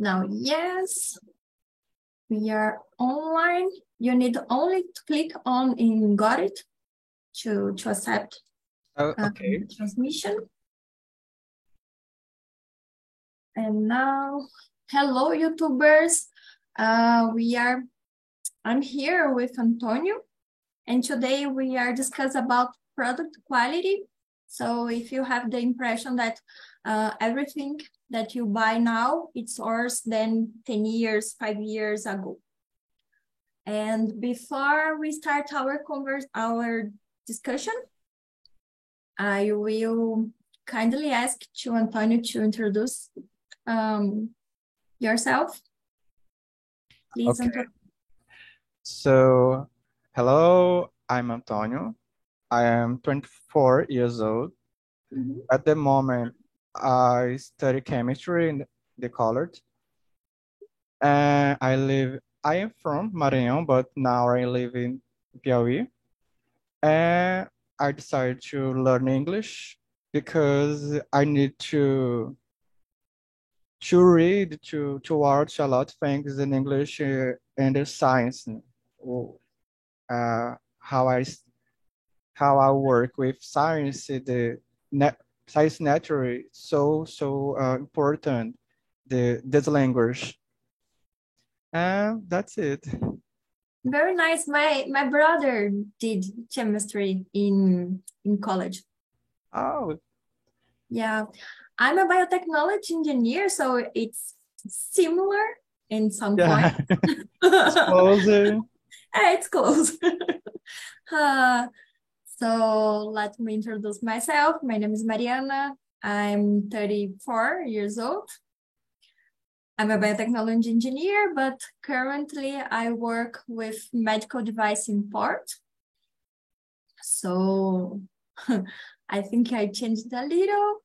Now, yes, we are online. You need only to click on in got it to, to accept Oh, okay. um, transmission. And now, hello, YouTubers. Uh, we are, I'm here with Antonio, and today we are discuss about product quality. So if you have the impression that uh, everything that you buy now, it's worse than 10 years, five years ago. And before we start our converse, our discussion, I will kindly ask to Antonio to introduce um, yourself. Please, Okay. Antonio. So, hello, I'm Antonio. I am 24 years old. Mhm. At the moment, I study chemistry in the college. And I live, I am from Maranhão, but now I live in Piauí. And I decided to learn English because I need to to read, to to watch a lot of things in English uh, and the science. Uh, I how I work with science, the net science naturally so so uh, important. The this language, and that's it. Very nice. My my brother did chemistry in in college. Oh, Yeah, I'm a biotechnology engineer, so it's similar in some yeah, point. closer. Eh, it's close. Uh, so let me introduce myself. My name is Mariana. I'm 34 years old. I'm a biotechnology engineer, but currently I work with medical device import. So I think I changed a little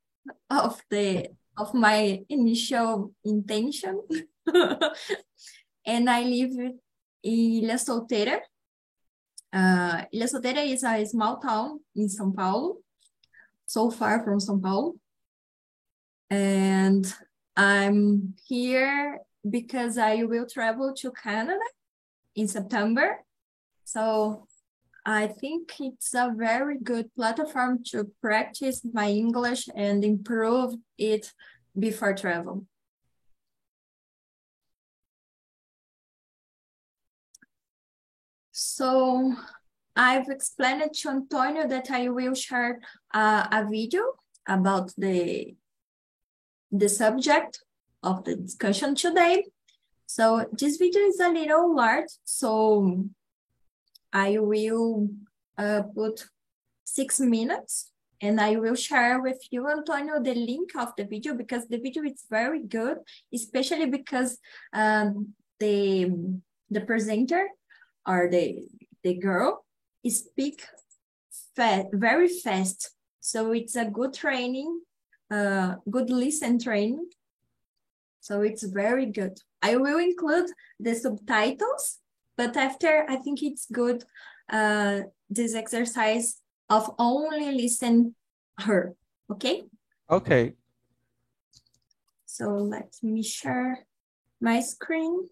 of the of my initial intention. and I live in Ilha Solteira. Uh, Ilha Solteira is a small town in São Paulo, so far from São Paulo. And I'm here because I will travel to Canada in September. So I think it's a very good platform to practice my English and improve it before travel. So I've explained to Antonio that I will share uh, a video about the the subject of the discussion today. So this video is a little large, so I will uh, put six minutes and I will share with you, Antonio, the link of the video because the video is very good, especially because um, the the presenter or the the girl speak fa- very fast. So it's a good training, uh, good listen training. So it's very good. I will include the subtitles, but after I think it's good uh, this exercise of only listen her. Okay. Okay. So let me share my screen.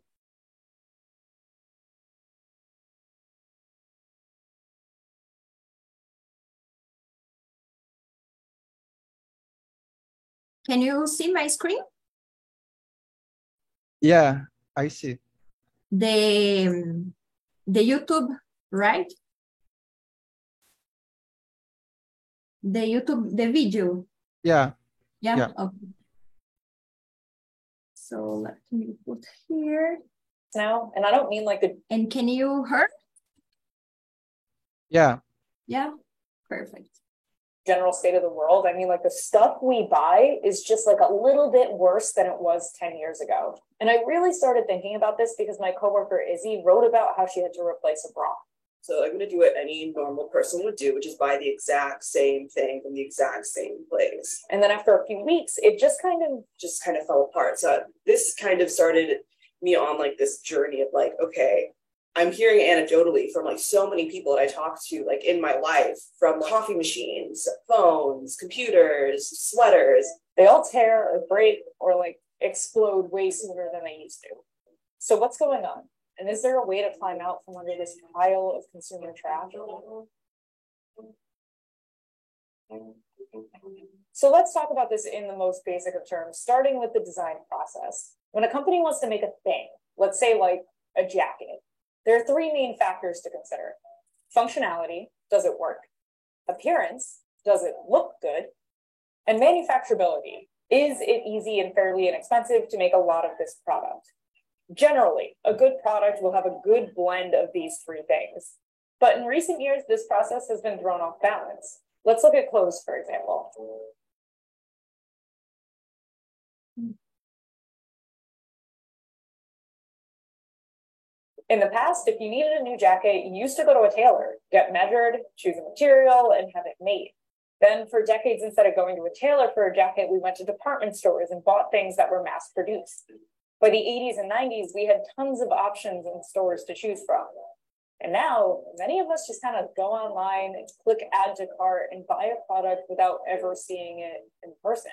Can you see my screen? Yeah, I see. The um, the YouTube, right? The YouTube, the video. Yeah. Yeah. Yeah. Okay. So let me put here. now, and I don't mean like the And can you hear? Yeah. Yeah. Perfect. General state of the world. I mean, like the stuff we buy is just like a little bit worse than it was 10 years ago. And I really started thinking about this because my coworker Izzy wrote about how she had to replace a bra. So I'm gonna do what any normal person would do, which is buy the exact same thing from the exact same place. And then after a few weeks, it just kind of Just kind of fell apart. So this kind of started me on like this journey of like, okay, I'm hearing anecdotally from like so many people that I talk to, like in my life, from coffee machines, phones, computers, sweaters. they all tear or break or like explode way sooner than they used to. So what's going on? And is there a way to climb out from under this pile of consumer trash? So let's talk about this in the most basic of terms, starting with the design process. When a company wants to make a thing, let's say like a jacket, there are three main factors to consider. Functionality, does it work? Appearance, does it look good? And manufacturability, is it easy and fairly inexpensive to make a lot of this product? Generally, a good product will have a good blend of these three things. But in recent years, this process has been thrown off balance. Let's look at clothes, for example. In the past, if you needed a new jacket, you used to go to a tailor, get measured, choose a material, and have it made. Then, for decades, instead of going to a tailor for a jacket, we went to department stores and bought things that were mass produced. By the 80s and 90s, we had tons of options in stores to choose from. And now, many of us just kind of go online and click add to cart and buy a product without ever seeing it in person.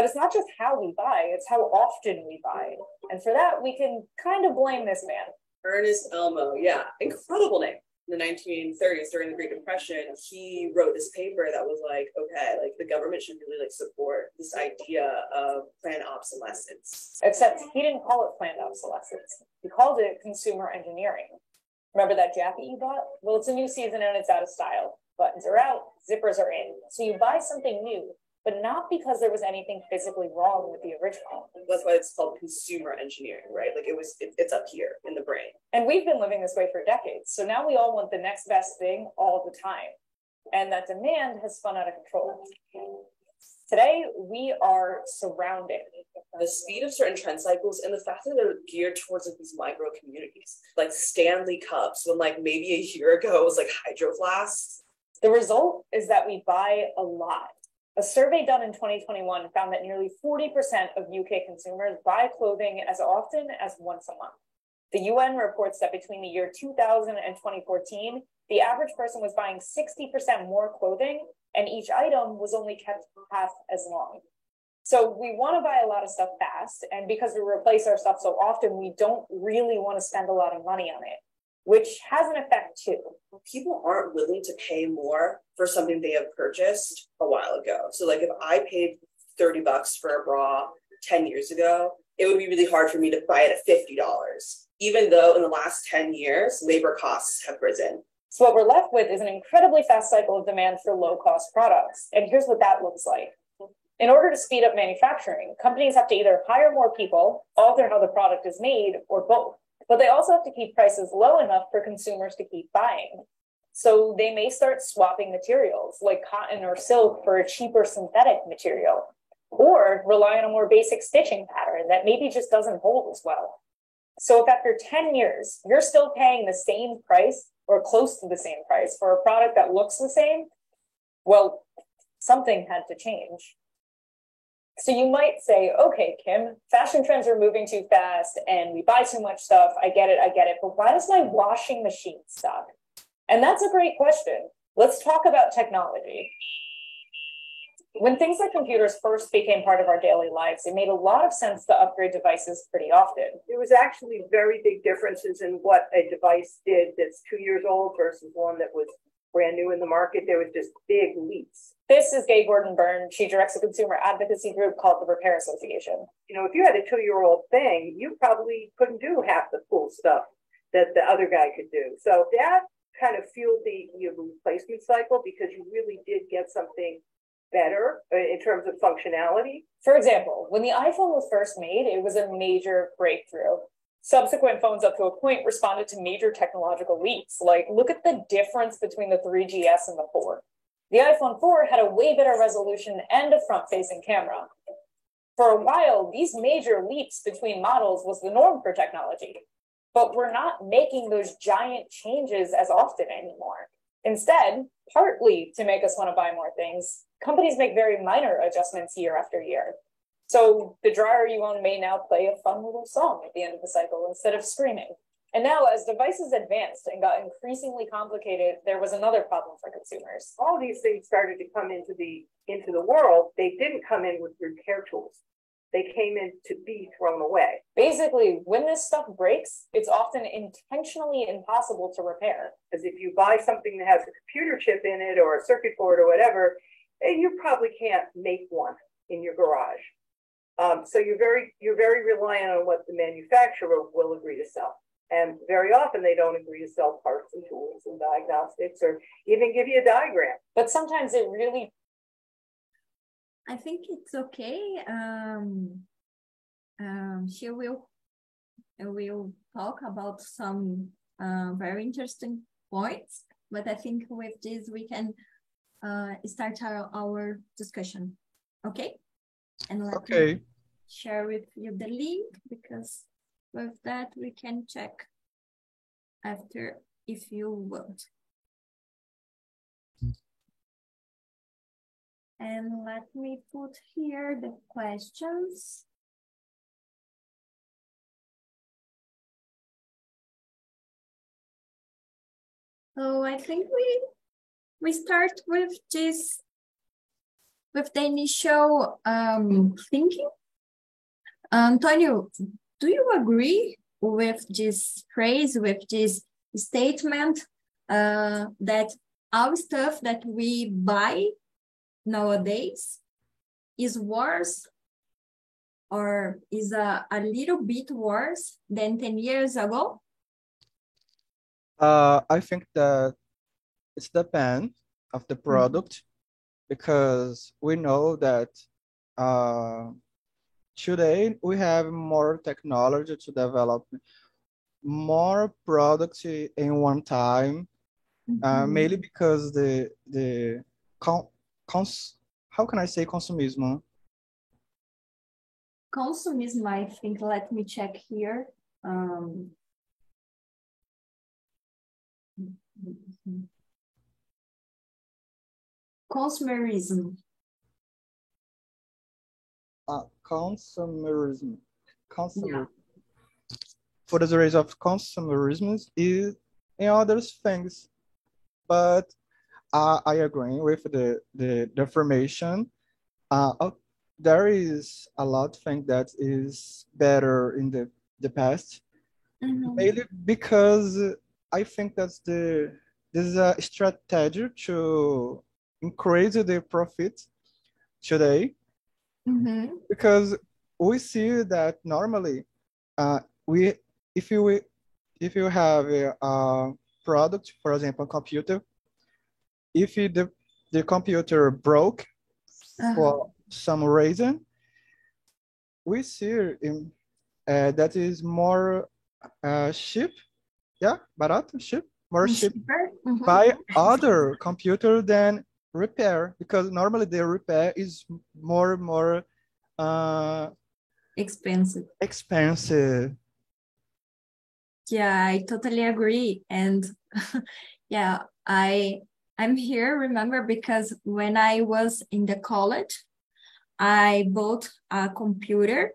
But it's not just how we buy, it's how often we buy. And for that, we can kind of blame this man. Ernest Elmo, yeah, incredible name. In the 1930s, during the Great Depression, he wrote this paper that was like, okay, like the government should really like support this idea of planned obsolescence. Except he didn't call it planned obsolescence. He called it consumer engineering. Remember that jacket you bought? Well, it's a new season and it's out of style. Buttons are out, zippers are in. So you buy something new, but not because there was anything physically wrong with the original. That's why it's called consumer engineering, right? Like it was, it, it's up here in the brain. And we've been living this way for decades. So now we all want the next best thing all the time. And that demand has spun out of control. Today, we are surrounded. The speed of certain trend cycles and the fact that they're geared towards like, these micro communities, like Stanley Cups, when like maybe a year ago it was like Hydro Flasks. The result is that we buy a lot. A survey done in 2021 found that nearly 40% of UK consumers buy clothing as often as once a month. The UN reports that between the year 2000 and 2014, the average person was buying 60% more clothing, and each item was only kept half as long. So we want to buy a lot of stuff fast, and because we replace our stuff so often, we don't really want to spend a lot of money on it, which has an effect too. People aren't willing to pay more for something they have purchased a while ago. So like if I paid 30 bucks for a bra 10 years ago, it would be really hard for me to buy it at $50 even though in the last 10 years, labor costs have risen. So what we're left with is an incredibly fast cycle of demand for low cost products. And here's what that looks like. In order to speed up manufacturing, companies have to either hire more people, alter how the product is made, or both. But they also have to keep prices low enough for consumers to keep buying. So they may start swapping materials like cotton or silk for a cheaper synthetic material, or rely on a more basic stitching pattern that maybe just doesn't hold as well. So if after 10 years, you're still paying the same price or close to the same price for a product that looks the same, well, something had to change. So you might say, okay, Kim, fashion trends are moving too fast and we buy too much stuff. I get it, I get it. But why does my washing machine suck? And that's a great question. Let's talk about technology. When things like computers first became part of our daily lives, it made a lot of sense to upgrade devices pretty often. There was actually very big differences in what a device did that's two years old versus one that was brand new in the market. There was just big leaps. This is Gay Gordon Byrne. She directs a consumer advocacy group called the Repair Association. You know, if you had a two-year-old thing, you probably couldn't do half the cool stuff that the other guy could do. So that kind of fueled the, the replacement cycle because you really did get something better uh, in terms of functionality. For example, when the iPhone was first made, it was a major breakthrough. Subsequent phones up to a point responded to major technological leaps. Like, look at the difference between the 3GS and the 4. The iPhone 4 had a way better resolution and a front facing camera. For a while, these major leaps between models was the norm for technology. But we're not making those giant changes as often anymore. Instead, partly to make us want to buy more things, companies make very minor adjustments year after year. So the dryer you own may now play a fun little song at the end of the cycle instead of screaming. And now, as devices advanced and got increasingly complicated, there was another problem for consumers. All these things started to come into the into the world. They didn't come in with repair tools. They came in to be thrown away. Basically, when this stuff breaks, it's often intentionally impossible to repair. Because if you buy something that has a computer chip in it or a circuit board or whatever, eh, you probably can't make one in your garage. Um, so you're very you're very reliant on what the manufacturer will agree to sell. And very often they don't agree to sell parts and tools and diagnostics or even give you a diagram. But sometimes it really I think it's okay. Um, um, she will will talk about some uh, very interesting points, but I think with this we can uh, start our, our discussion. Okay? And let Okay. me share with you the link because with that we can check after if you want. And let me put here the questions. So I think we we start with this with the initial um, thinking. Antonio, do you agree with this phrase, with this statement uh, that our stuff that we buy nowadays is worse or is a, a little bit worse than 10 years ago? Uh, I think that it's depend of the product because we know that uh, today we have more technology to develop more products in one time, uh, Mhm. mainly because the the con, cons, how can I say consumism? Consumism, I think, let me check here. Um, consumerism. Consumerism. Consumer. For the raise of consumerism is in other things, but uh, I agree with the the defamation. Uh, uh, there is a lot of thing that is better in the the past, Mhm. mainly because I think that's the this is a strategy to increase the profit today Mhm. because we see that normally uh, we if you if you have a, a product for example a computer if you, the the computer broke for some reason we see in, uh, that is more uh, cheap yeah barato cheap more cheap? Mhm. buy other computer than repair because normally the repair is more and more uh, Expensive. expensive. Yeah, I totally agree. And yeah, I I'm here, remember, because when I was in the college, I bought a computer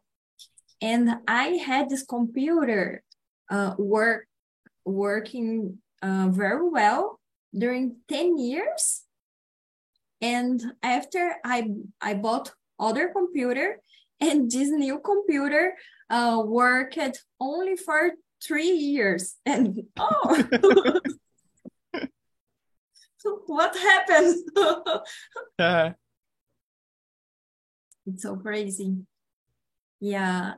and I had this computer uh, work working uh, very well during 10 years. And after I I bought other computer and this new computer uh, worked only for three years. And oh, what happened? Yeah. it's so crazy. Yeah.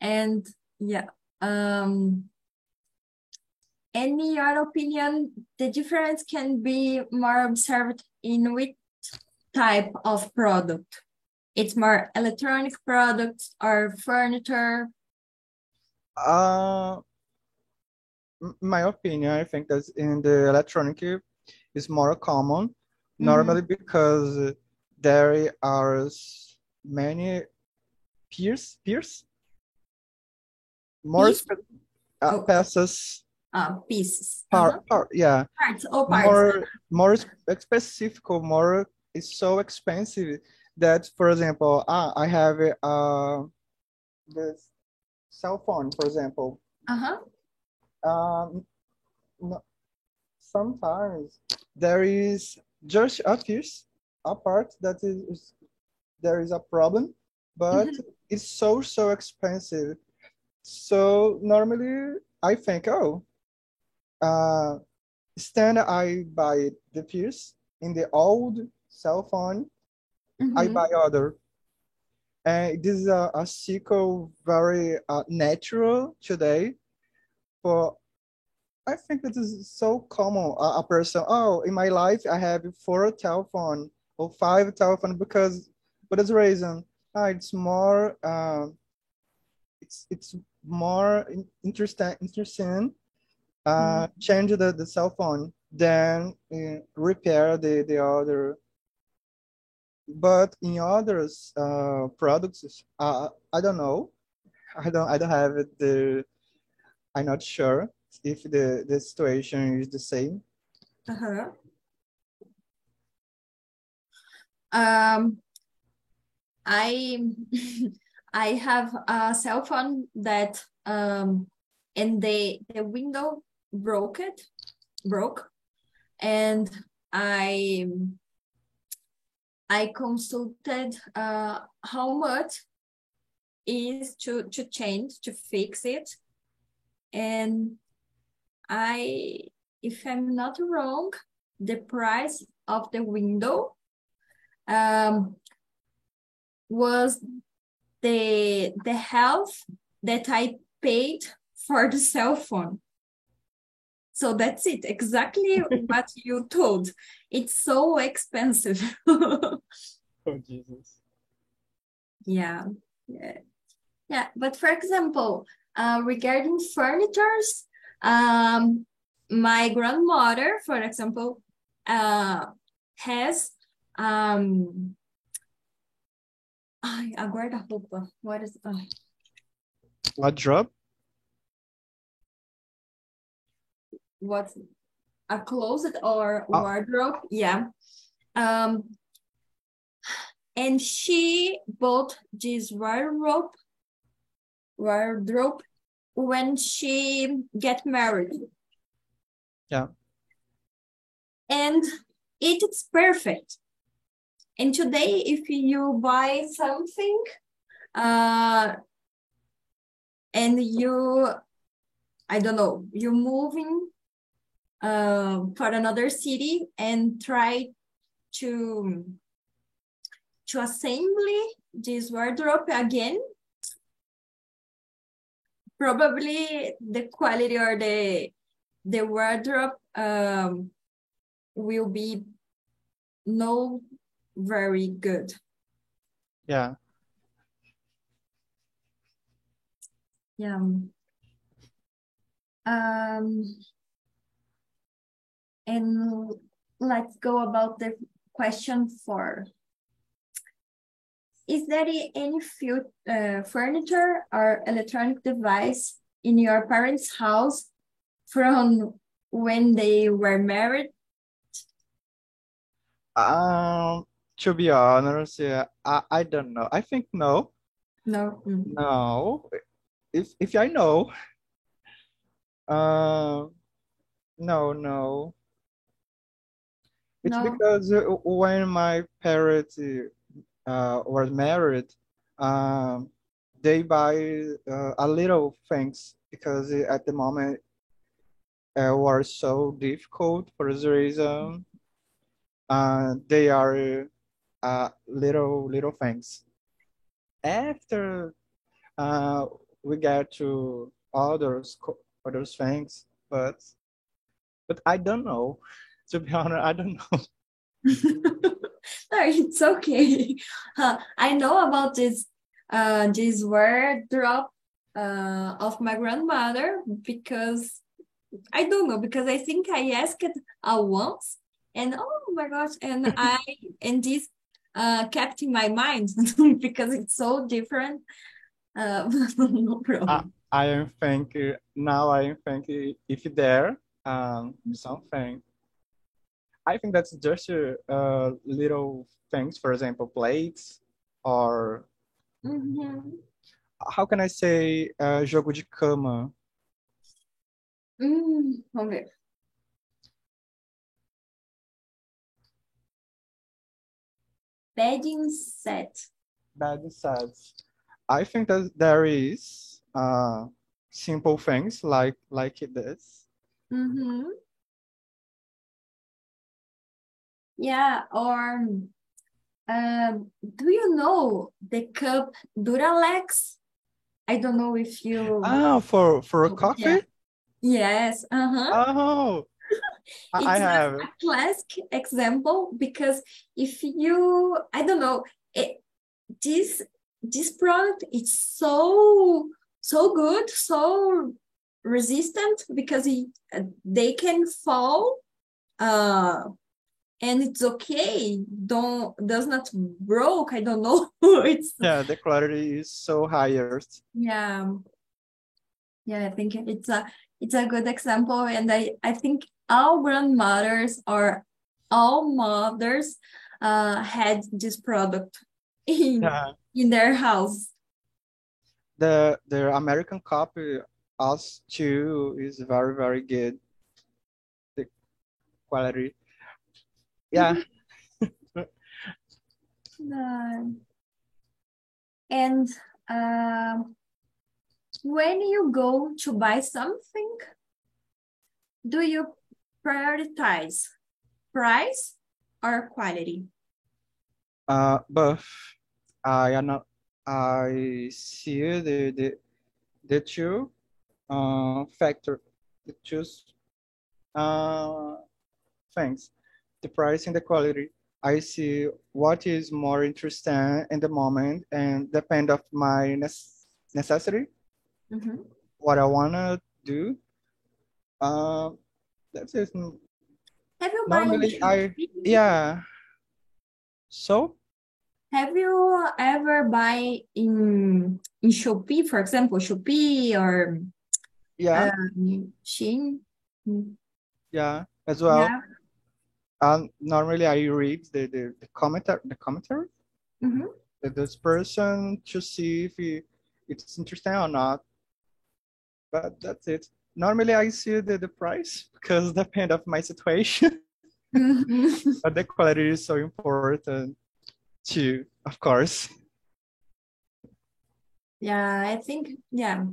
And yeah. Um any your opinion, the difference can be more observed in which type of product? It's more electronic products or furniture. Uh, my opinion, I think that in the electronic is more common, normally because there are many peers, peers, more uh, Oh. peças, Uh, pieces. part, Uh-huh. part, yeah, Parts, oh, parts. more, more sp- specific, more is so expensive that, for example, ah, I have uh, this cell phone, for example. Uh-huh. Um, no, sometimes there is just a piece, a part that is, is- there is a problem, but it's so so expensive. So normally I think, oh, uh, stand I buy the piece in the old cell phone, I Mhm. buy other. And this is a, a cycle very uh, natural today. For I think that is so common. A, a person, oh, in my life I have four telephone or five telephone because for this reason, uh, it's more um, it's it's more interesting interesting uh, change the, the cell phone than uh, repair the, the other. But in others uh, products, uh, I don't know. I don't I don't have the I'm not sure if the, the situation is the same. Uh-huh. Um, I I have a cell phone that um and the the window broke it broke and I I consulted uh how much is to to change to fix it and I if I'm not wrong the price of the window um, was the the health that I paid for the cell phone. So that's it, exactly what you told. It's so expensive. Oh Jesus. yeah, yeah, yeah. But for example, uh, regarding furnitures, um, my grandmother, for example, uh, has um, ai, a guarda-roupa. What is Wardrobe? What's a closet or Oh. wardrobe? Yeah. Um, and she bought this wardrobe wardrobe when she get married. Yeah. And it is perfect. And today, if you buy something, uh, and you, I don't know, you're moving uh, for another city and try to to assembly this wardrobe again, probably the quality or the the wardrobe um, will be no very good. Yeah. Yeah. Um, and let's go about the question four. Is there any uh, furniture or electronic device in your parents' house from when they were married? Um, to be honest, yeah, I, I don't know. I think no. No. Mm. No. If if I know. Um, no, no. It's No. because uh, when my parents uh, were married, um, they buy uh, a little things because at the moment uh, were so difficult for this reason. Uh, they are uh, little little things. After uh, we get to others co- others things, but but I don't know. To be honest, I don't know. no, it's okay. Uh, I know about this uh this wardrobe uh of my grandmother because I don't know because I think I asked it uh, once and oh my gosh and I and this uh kept in my mind because it's so different. Uh, no problem. I am thinking now. I am thinking if there um something. I think that's just a uh, little things. For example, plates or Mhm. how can I say uh, jogo de cama? Hum, vamos ver. Bedding set. Bed sets. I think that there is uh, simple things like like this. Mm-hmm. Yeah, or um, do you know the cup Duralex? I don't know if you. Ah, for for a Yeah. coffee? Yes, uh-huh. Oh, I I It's a- have. a classic example because if you, I don't know, it, this this product is so so good, so resistant because it, uh, they can fall, uh, and it's okay. Don't does not broke. I don't know. It's Yeah, the quality is so higher. yeah. Yeah, I think it's a it's a good example, and I I think all grandmothers or all mothers uh had this product in Yeah. in their house. The the American copy us too is very very good. The quality. Yeah. Uh, and um, when you go to buy something, do you prioritize price or quality? Uh, but I am not. I see the the the two uh factor the two uh things, the price and the quality. I see what is more interesting in the moment and depend of my necessity, Mhm. what I wanna do. Uh, that's it. Have you Normally, I Shopee? yeah. So Have you ever buy in in Shopee, for example, Shopee or yeah, um, Shein? Mm, yeah, as well. Yeah. Um, normally I read the the, the commentar the commentary Mhm. that this person to see if he, it's interesting or not. But that's it. Normally I see the, the price because depend of my situation. Mhm. But the quality is so important too, of course. Yeah, I think, yeah.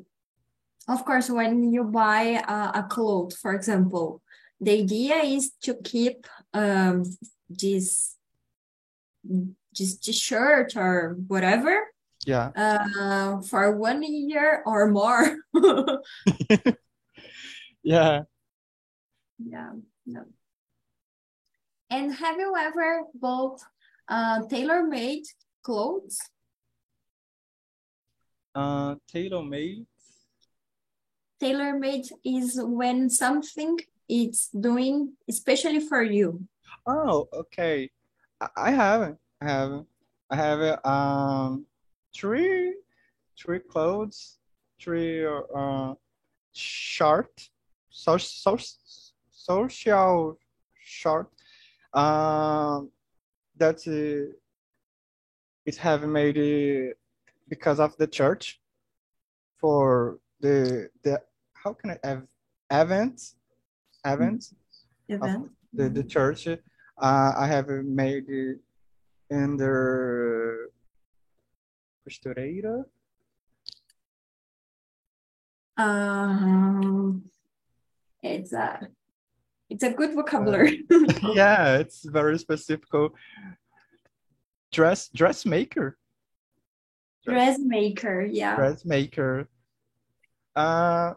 Of course, when you buy a, a cloth, for example, the idea is to keep um this this t-shirt or whatever Yeah. uh for one year or more. Yeah. Yeah, no. And have you ever bought uh tailor-made clothes? Uh, tailor-made. Tailor-made is when something it's doing especially for you. Oh, okay. I, haven't. I haven't. I have um three three clothes, three uh short, so, so, social short. Um, that uh, it have made it because of the church for the the how can I have events events Event. the, the church uh, I have made in the costureira Um, it's a it's a good vocabulary. yeah it's very specific dress dressmaker Dressmaker, yeah. dressmaker uh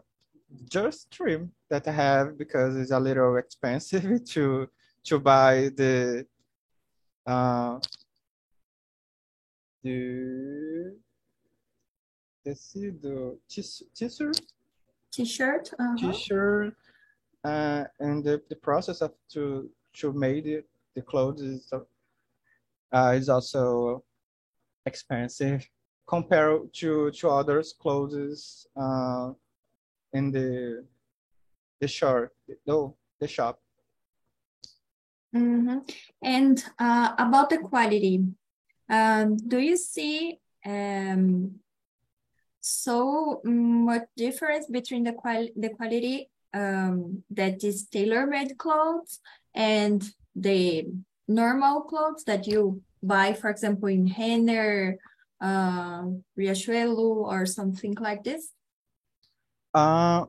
just trim that I have because it's a little expensive to to buy the uh the tecido tis- tissue T-shirt. uh-huh. t-shirt uh, and the, the process of to to make it, the clothes is uh, is also expensive compared to to others clothes uh, in the the shop no the shop Mhm. And uh, about the quality, um, do you see um, so much difference between the qual the quality um, that is tailor-made clothes and the normal clothes that you buy, for example, in Renner uh, Riachuelo or something like this? Uh,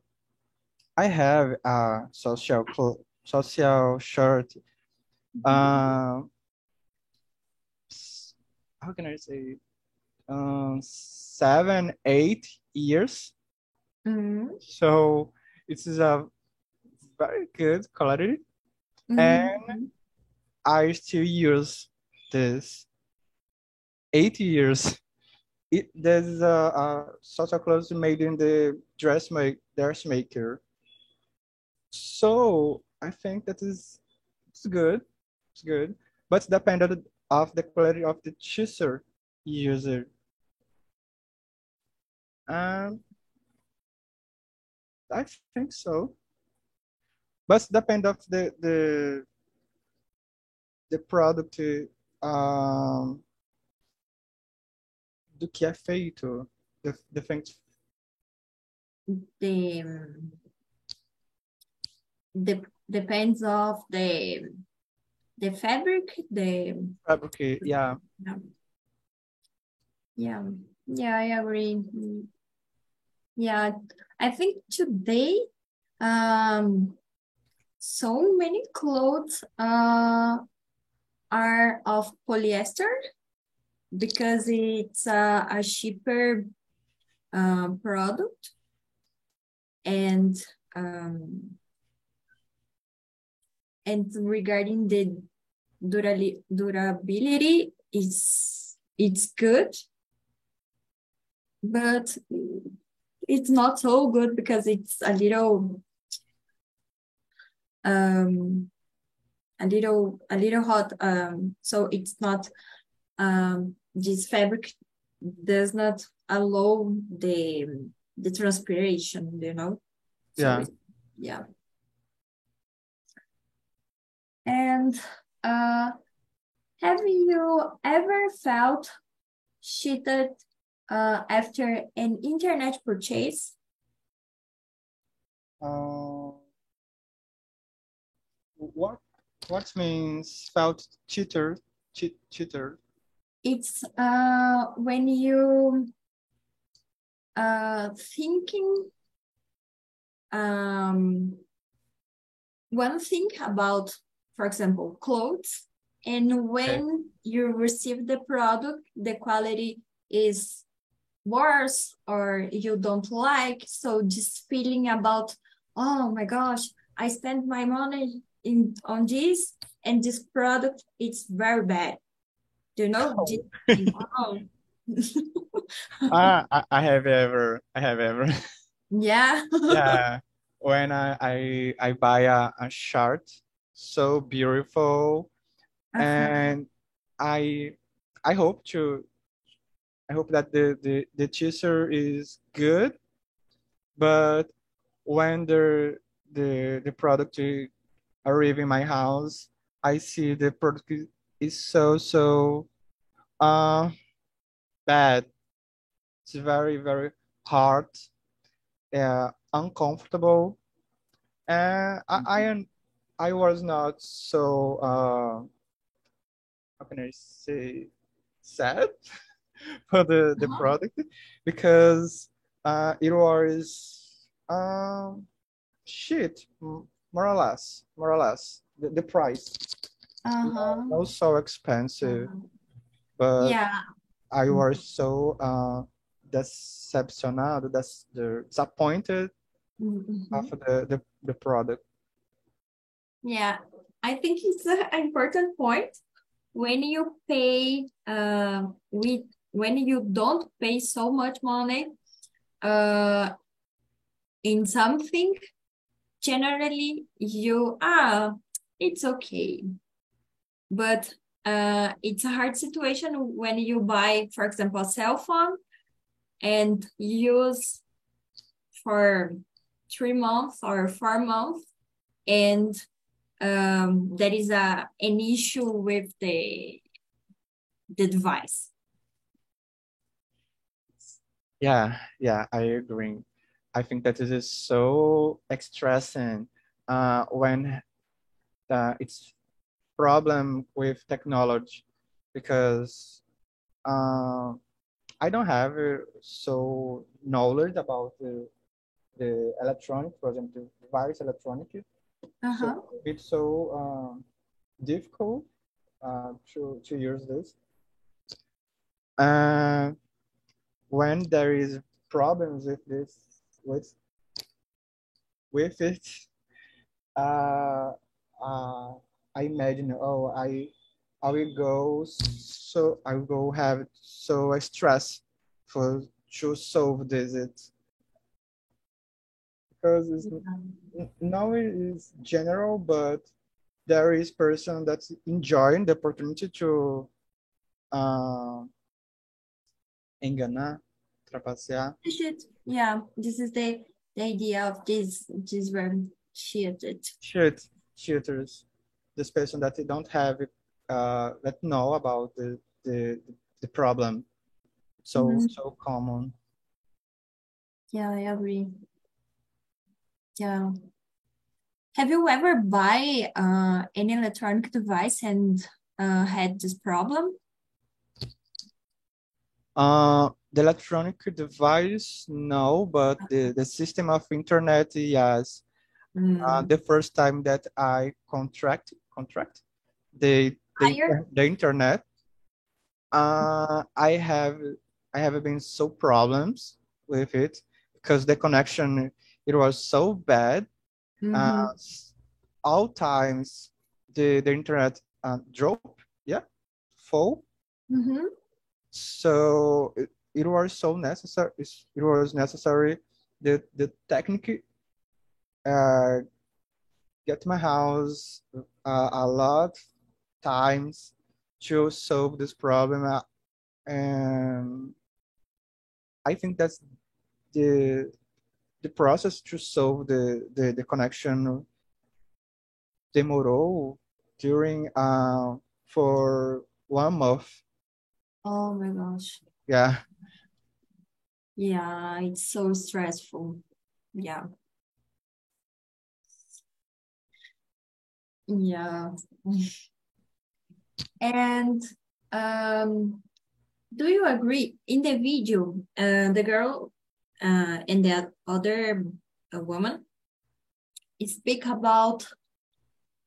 I have a social clo- social shirt. Uh, how can I say? Um, seven, eight years. Mhm, So it is a very good quality. mhm, I still use this eight years. It there's a, a social clothes made in the dressmaker. So I think that is it's good. It's good. But dependent of the quality of the t-shirt user. Um I think so. But depend of the the the product um, do que é feito, the, the things. The de depends of the the fabric, the fabric, yeah. yeah, yeah, yeah, I agree. Yeah, I think today, um, so many clothes uh are of polyester because it's a, cheaper uh, product and um, and regarding the durability is it's good. But it's not so good because it's a little um a little a little hot um so it's not um this fabric does not allow the the transpiration you know So Yeah. yeah and uh have you ever felt cheated uh after an internet purchase Uh, what what means felt cheater cheat cheater? It's uh when you uh thinking um one thing about for example clothes and when you receive the product the quality is worse or you don't like. So just feeling about oh my gosh i spent my money in on this and this product it's very bad do you know Oh. oh. Ah, I, I have ever I have ever yeah yeah when I I, I buy a, a shirt so beautiful Uh-huh. and I I hope to I hope that the the the t-shirt is good, but when the the the product arrive in my house, I see the product is so so uh bad. It's very very hard, uh, uncomfortable, and I I I was not so uh how can I say sad for the the Uh-huh. product because uh it was um shit more or less more or less the, the price Uh-huh. not so expensive Uh-huh. But Yeah. I was so uh decepcionado that's the disappointed Mhm. of the, the the product Yeah, I think it's an important point. When you pay, uh, with when you don't pay so much money, uh, in something, generally you ah, it's okay. But uh, it's a hard situation when you buy, for example, a cell phone and use for three months or four months, and um, there is a an issue with the the device. Yeah, yeah, I agree. I think that it is so stressing uh, when uh, it's problem with technology because uh, I don't have uh, so knowledge about the the electronic, for example, device electronic. Uh-huh. So it's so um, difficult uh, to to use this. And when there is problems with this with with it, uh, uh, I imagine, oh, I I will go so I will go have so a stress for to solve this it because it's now it is general, but there is person that's enjoying the opportunity to uh, enganar, trapacear. Should- Yeah, this is the, the idea of this this word cheated. cheat cheaters this person that they don't have uh that know about the the the problem so Mhm. so common Yeah, I agree. Yeah. Have you ever buy uh any electronic device and uh had this problem? uh the electronic device no but the the system of internet yes Mm. uh, the first time that i contract contract the the, the internet uh i have i have been so problems with it because the connection it was so bad Mhm. uh, all times the the internet uh, drop yeah full Mhm. so it, it was so necessary it was necessary the the technique uh get my house uh, a lot times to solve this problem uh, and i think that's the the process to solve the the, the connection demorou during uh for one month Oh my gosh. yeah Yeah, it's so stressful. Yeah. Yeah. And um, do you agree in the video, uh, the girl uh, and that other uh, woman speak about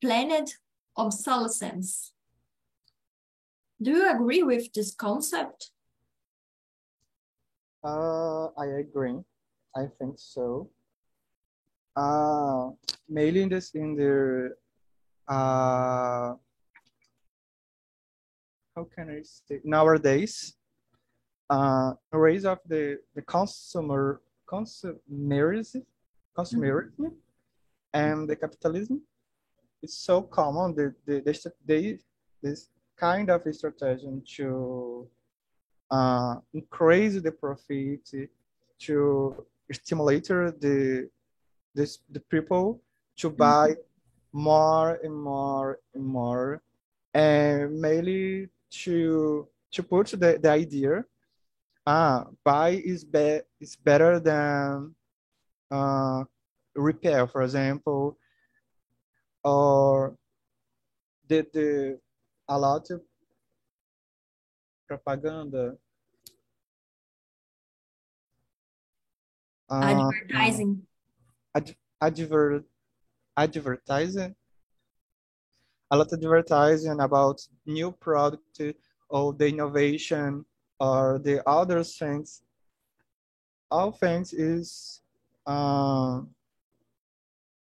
planet obsolescence? Do you agree with this concept? Uh, I agree. I think so. Uh, mainly in this in the uh, how can I say nowadays, uh, rise of the the consumer consumerism, consumerism, and the capitalism, it's so common. The the the, they this kind of strategy to uh, increase the profit to stimulate the this the people to buy more and more and more and mainly to to put the, the idea ah buy is be, is better than uh, repair for example or the the a lot of propaganda uh, Advertising. advert advertising? A lot of advertising about new product or the innovation or the other things. All things is uh,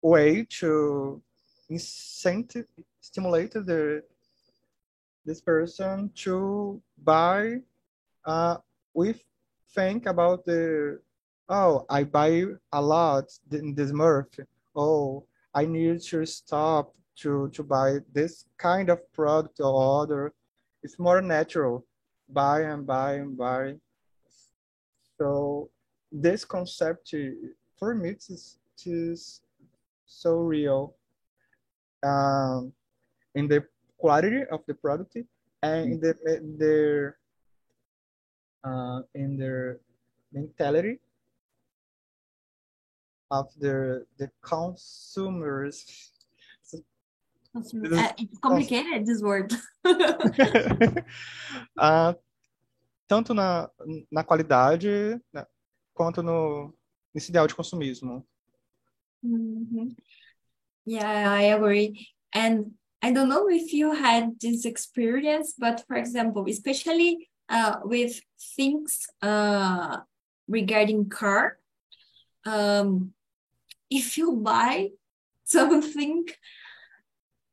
way to incentive stimulate the this person to buy uh, we think about the oh i buy a lot in this month. Oh i need to stop to to buy this kind of product or other it's more natural. Buy and buy and buy. So this concept for me is, is so real um, in the quality of the product and in the their uh, in their mentality of the the consumers. Consumer- uh, it's complicated, this word. uh, tanto na, na qualidade né, quanto no nesse ideal de consumismo. Mhm. Yeah, I agree. And I don't know if you had this experience, but for example, especially uh, with things uh, regarding car, um, if you buy something,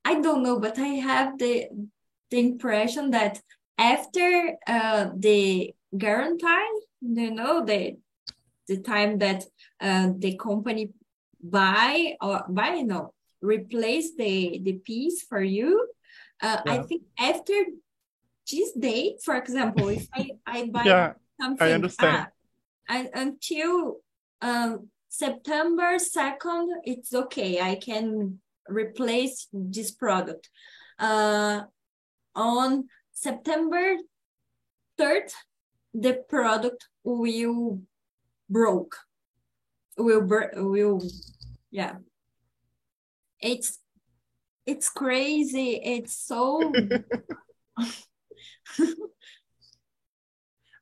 I don't know, but I have the the impression that after uh, the guarantee, you know, the the time that uh, the company buy or buy no replace the the piece for you, uh, I think after this day, for example, if I I buy Yeah, something I understand. ah, and until um, September 2nd, it's okay. I can replace this product. Uh, on September 3rd, the product will broke. Will will yeah. It's it's crazy. It's so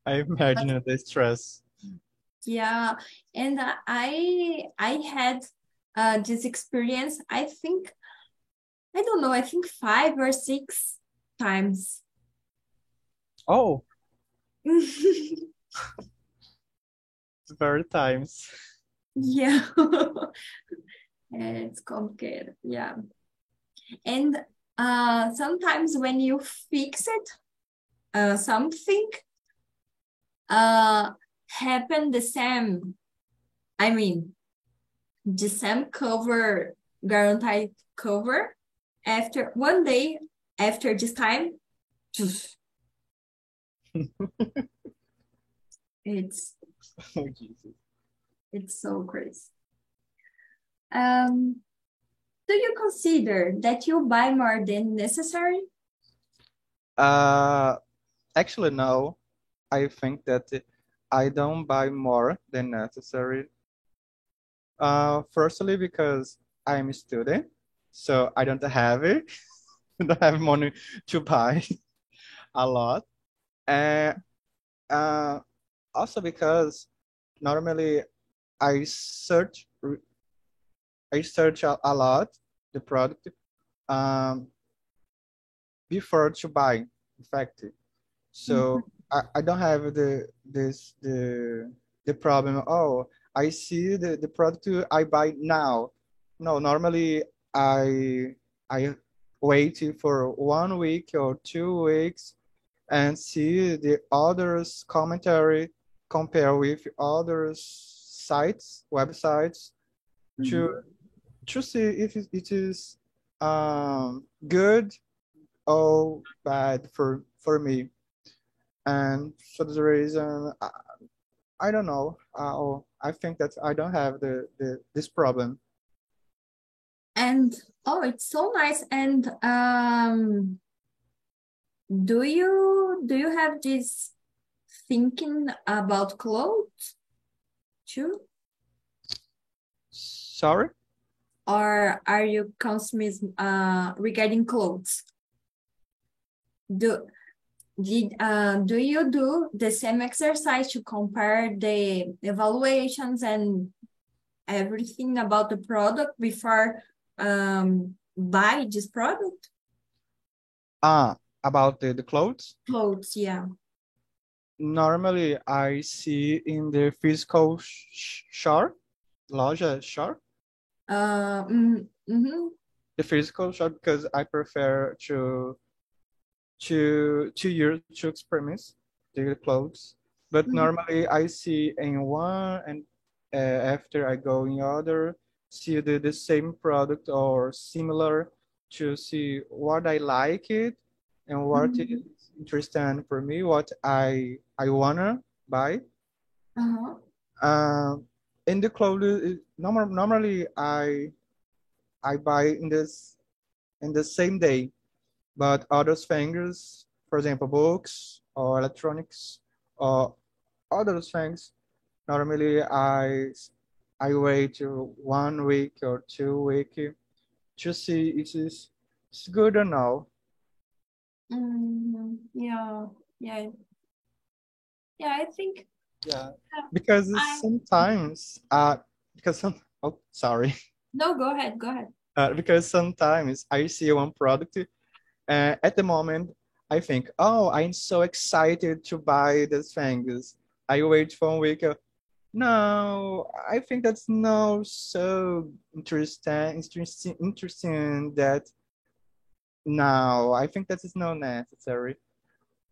I imagine the stress. Yeah, and I I had uh, this experience. I think I don't know. I think five or six times. Oh, very times. Yeah, it's complicated. Yeah, and uh, sometimes when you fix it, uh, something uh happen the same. I mean, the same cover, guaranteed cover. After one day after this time, it's Oh, Jesus. it's so crazy. Um, do you consider that you buy more than necessary? Uh, actually, no. I think that I don't buy more than necessary. Uh, firstly, because I'm a student, so I don't have it. Don't have money to buy a lot. And uh, also because normally I search I search a, a lot the product um, before to buy, in fact. So I, I don't have the this the the problem. Oh, I see the, the product I buy now. No, normally I I wait for one week or two weeks and see the others commentary compare with other sites websites to to see if it it is um, good or bad for for me and for the reason I, I don't know uh, I think that I don't have the, the this problem And oh, it's so nice. And um, do you do you have this thinking about clothes too? sorry Or are you consumism uh regarding clothes? Do did uh do you do the same exercise to compare the evaluations and everything about the product before um buy this product? ah about the, the clothes Clothes, yeah. normally I see in the physical sh- shop loja shop Uh, mm, mhm. the physical shop because I prefer to to to use to experience the clothes. But Mhm. normally I see in one and uh, after I go in other, see the, the same product or similar to see what I like it and what Mhm. is interesting for me, what I I wanna buy. Uh-huh. Um, in the clothes, normal, normally I I buy in this in the same day, but other things, for example, books or electronics or other things, normally I I wait one week or two week to see if it's, it's good or no. Mhm. Yeah, yeah. yeah, I think Yeah, because I- sometimes, uh, because some, oh, sorry. no. Go ahead. Go ahead. Uh, because sometimes I see one product, and at the moment I think, oh, I'm so excited to buy these things. I wait for a week. uh, No, I think that's not so interesting. Interesting, interesting that. No, I think that is not necessary.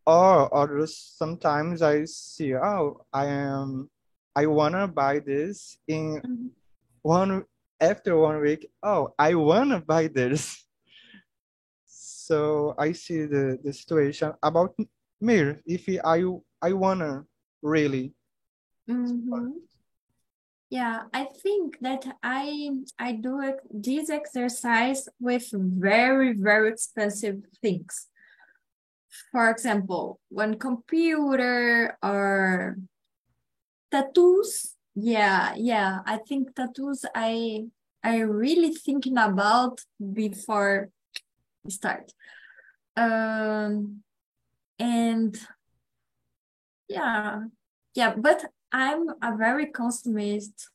Or, or sometimes I see, oh, I am, I wanna buy this in Mhm. one after one week, oh, I wanna buy this. So I see the, the situation about me. If I I wanna really, Mhm. Yeah, I think that I I do this exercise with very, very expensive things. For example, one computer or tattoos. Yeah, yeah. I think tattoos I I really thinking about before start. Um and yeah, yeah, but I'm a very consumist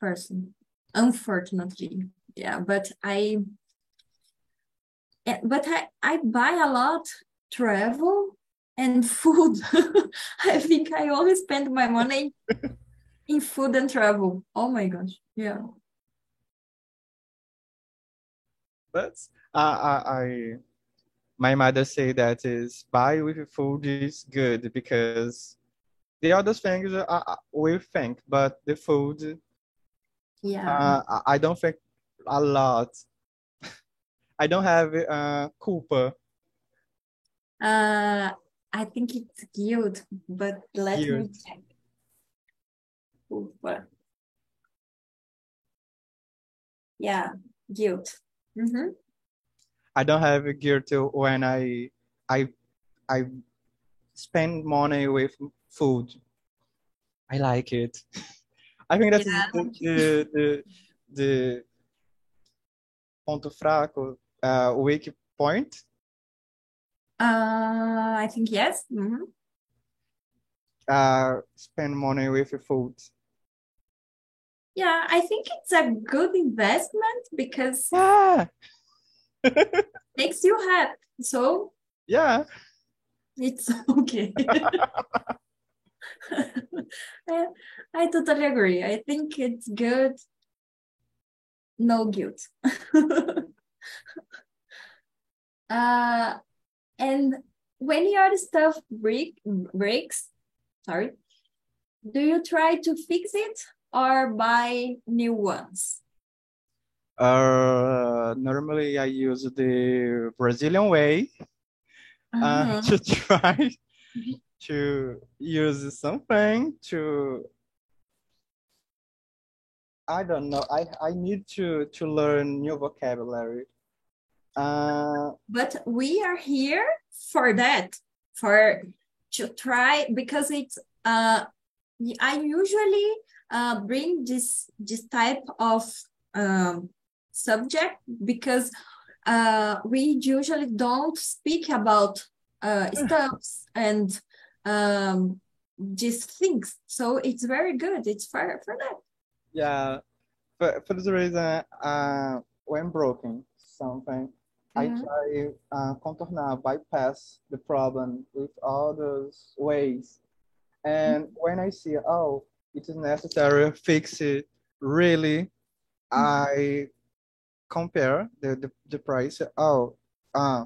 person, unfortunately. Yeah, but I, eh, but I, I buy a lot travel and food. I think I always spend my money in food and travel. Oh my gosh, yeah. but I I, I my mother say that is buy with food is good because the other things uh, uh, we think, but the food Yeah. uh, I- don't think a lot. I don't have uh, culpa. Uh, I think it's guilt, but let me check. Ufa. Yeah, guilt. Mm-hmm. I don't have guilt when I I I spend money with food. I like it. I think that's Yeah. the, the the ponto fraco, uh, weak point. Uh, I think yes. Mm-hmm. Uh, spend money with food. Yeah, I think it's a good investment because Yeah, makes you happy. So yeah. it's okay. I, I totally agree. I think it's good. No guilt. uh, and when your stuff break breaks, sorry, do you try to fix it or buy new ones? Uh, normally I use the Brazilian way. uh, Uh-huh. to try to use something to I don't know. I I need to to learn new vocabulary. Uh, But we are here for that, for to try because it's uh I usually uh bring this this type of um subject because uh we usually don't speak about uh stuffs and um these things. So it's very good. It's for for that. yeah, for for this reason, uh, when broken something, I Mhm. try uh, contornar, bypass the problem with all those ways. And when I see, oh, it is necessary to fix it, really, I compare the, the, the price. Oh, uh,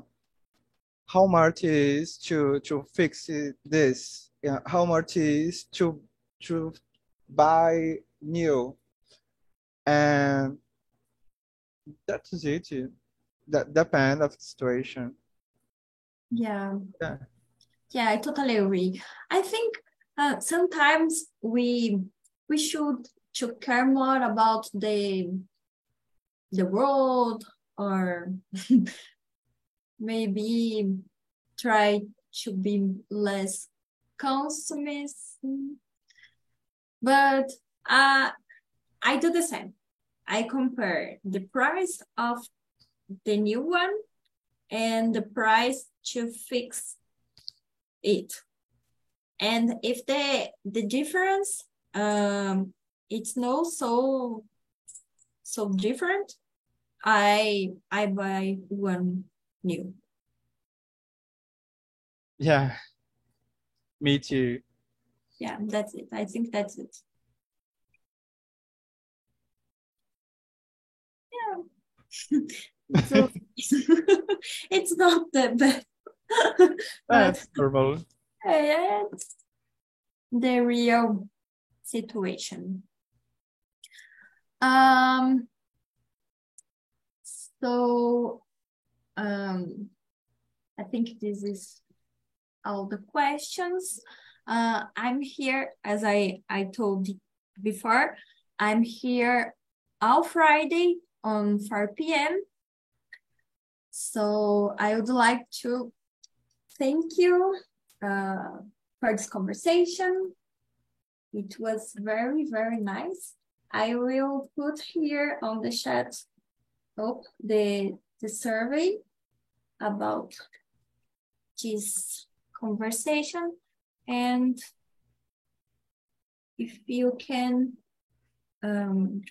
how much is to to fix this? Yeah, how much is to to buy new? And that is it. That depend of the situation. Yeah. Yeah. Yeah, I totally agree. I think uh, sometimes we we should to care more about the the world or maybe try to be less consumist. But uh, I do the same. I compare the price of the new one and the price to fix it. And if the the difference um it's not so so different, I I buy one new. Yeah. Me too. Yeah, that's it. I think that's it. Yeah. so it's not the best. That's normal. it's the real situation. Um, so um, I think this is all the questions. Uh, I'm here, as I, I told before, I'm here all Friday on 4 p.m. So I would like to thank you uh, for this conversation. It was very, very nice. I will put here on the chat oh, the, the survey about this conversation and if you can um,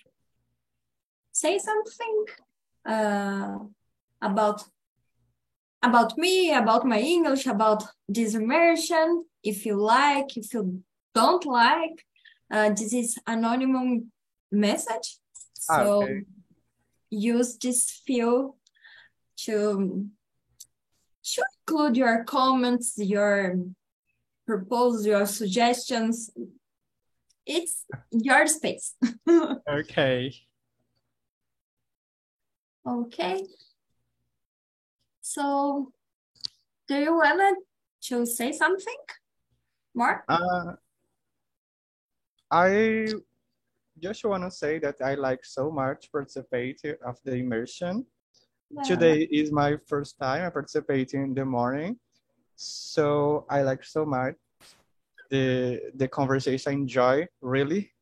say something uh, about about me, about my English, about this immersion, if you like, if you don't like. Uh, this is anonymous message. Ah, So okay. use this field to, to include your comments, your propose, your suggestions. It's your space. Okay. Okay. So, do you want to say something more? Uh, I just want to say that I like so much participate of the immersion. Today is my first time I participate in the morning, so I like so much the the conversation. I enjoy really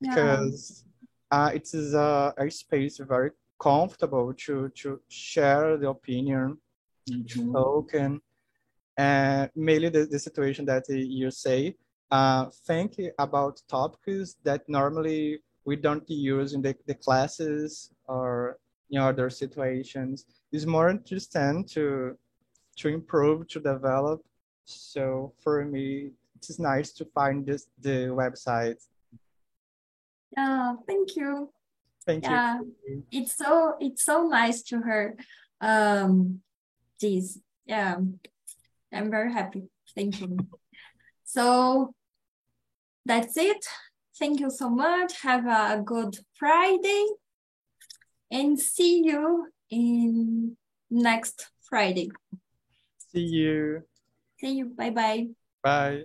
Yeah. because uh, it is a, a space very comfortable to to share the opinion, to Mhm. talk and and mainly the, the situation that you say. Uh, think about topics that normally we don't use in the, the classes or in other situations. It's more interesting to to improve, to develop. So for me, it is nice to find this the website. Yeah, thank you. Thank Yeah. you. It's so it's so nice to hear um this. Yeah. I'm very happy. Thank you. So that's it. Thank you so much. Have a good Friday and see you in next Friday. See you. See you. Bye bye. Bye.